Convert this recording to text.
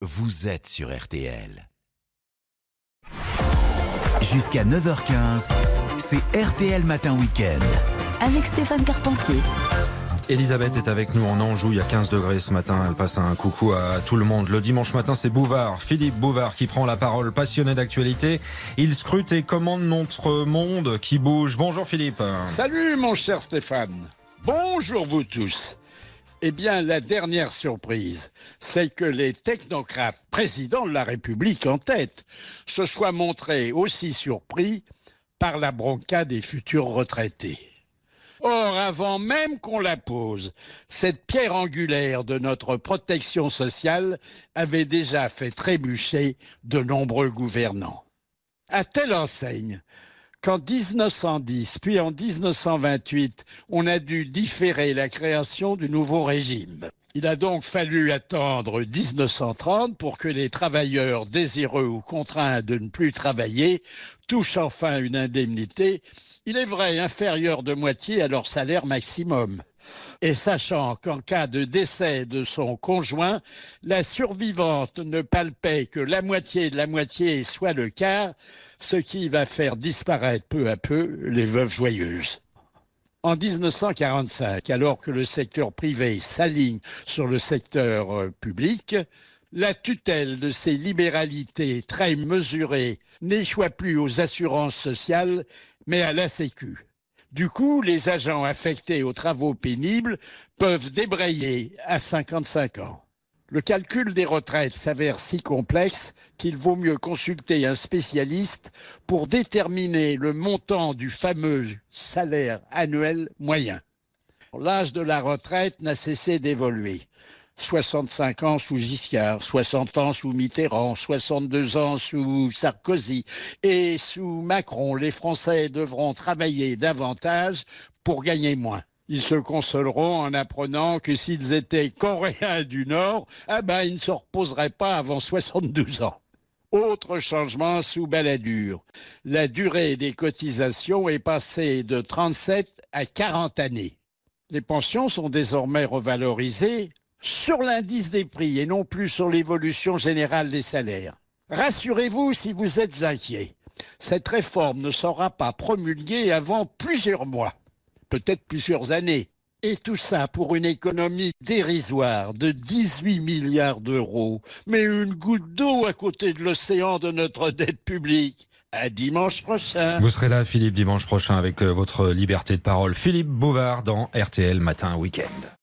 vous êtes sur RTL. Jusqu'à 9h15, c'est RTL Matin Week-end. avec Stéphane Carpentier. Elisabeth est avec nous en Anjou, il y a 15 degrés ce matin, elle passe un coucou à tout le monde. Le dimanche matin, c'est Bouvard, Philippe Bouvard qui prend la parole, passionné d'actualité. Il scrute et commande notre monde qui bouge. Bonjour Philippe. Salut mon cher Stéphane. Bonjour vous tous. Eh bien, la dernière surprise, c'est que les technocrates, présidents de la République en tête, se soient montrés aussi surpris par la bronca des futurs retraités. Or, avant même qu'on la pose, cette pierre angulaire de notre protection sociale avait déjà fait trébucher de nombreux gouvernants. À telle enseigne qu'en 1910, puis en 1928, on a dû différer la création du nouveau régime. Il a donc fallu attendre 1930 pour que les travailleurs désireux ou contraints de ne plus travailler touchent enfin une indemnité, il est vrai inférieure de moitié à leur salaire maximum. Et sachant qu'en cas de décès de son conjoint, la survivante ne palpait que la moitié de la moitié, soit le quart, ce qui va faire disparaître peu à peu les veuves joyeuses. En 1945, alors que le secteur privé s'aligne sur le secteur euh, public, la tutelle de ces libéralités très mesurées n'échoit plus aux assurances sociales, mais à la Sécu. Du coup, les agents affectés aux travaux pénibles peuvent débrayer à 55 ans. Le calcul des retraites s'avère si complexe qu'il vaut mieux consulter un spécialiste pour déterminer le montant du fameux salaire annuel moyen. L'âge de la retraite n'a cessé d'évoluer. 65 ans sous Giscard, 60 ans sous Mitterrand, 62 ans sous Sarkozy. Et sous Macron, les Français devront travailler davantage pour gagner moins. Ils se consoleront en apprenant que s'ils étaient coréens du Nord, ah ben, ils ne se reposeraient pas avant 72 ans. Autre changement sous Balladur. La durée des cotisations est passée de 37 à 40 années. Les pensions sont désormais revalorisées sur l'indice des prix et non plus sur l'évolution générale des salaires. Rassurez-vous si vous êtes inquiet. Cette réforme ne sera pas promulguée avant plusieurs mois, peut-être plusieurs années. Et tout ça pour une économie dérisoire de 18 milliards d'euros, mais une goutte d'eau à côté de l'océan de notre dette publique. À dimanche prochain. Vous serez là Philippe dimanche prochain avec euh, votre liberté de parole. Philippe Bouvard dans RTL Matin Week-end.